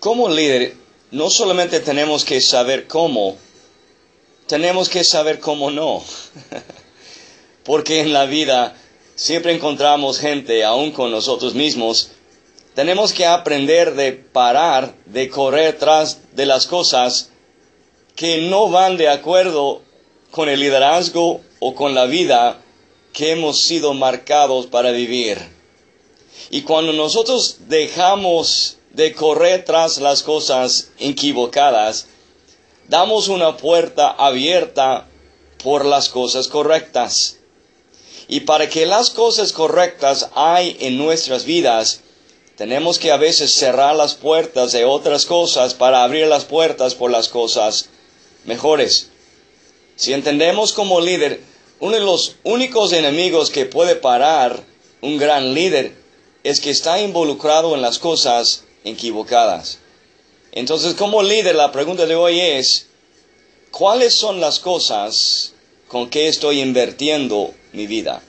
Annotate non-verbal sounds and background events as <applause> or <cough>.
como líder, no solamente tenemos que saber cómo, tenemos que saber cómo no. <laughs> Porque en la vida siempre encontramos gente, aún con nosotros mismos, tenemos que aprender de parar, de correr tras de las cosas que no van de acuerdo con el liderazgo o con la vida que hemos sido marcados para vivir. Y cuando nosotros dejamos de correr tras las cosas equivocadas, damos una puerta abierta por las cosas correctas. Y para que las cosas correctas hay en nuestras vidas, tenemos que a veces cerrar las puertas de otras cosas para abrir las puertas por las cosas mejores. Si entendemos como líder, uno de los únicos enemigos que puede parar un gran líder es que está involucrado en las cosas equivocadas. Entonces, como líder, la pregunta de hoy es, ¿cuáles son las cosas con que estoy invirtiendo mi vida?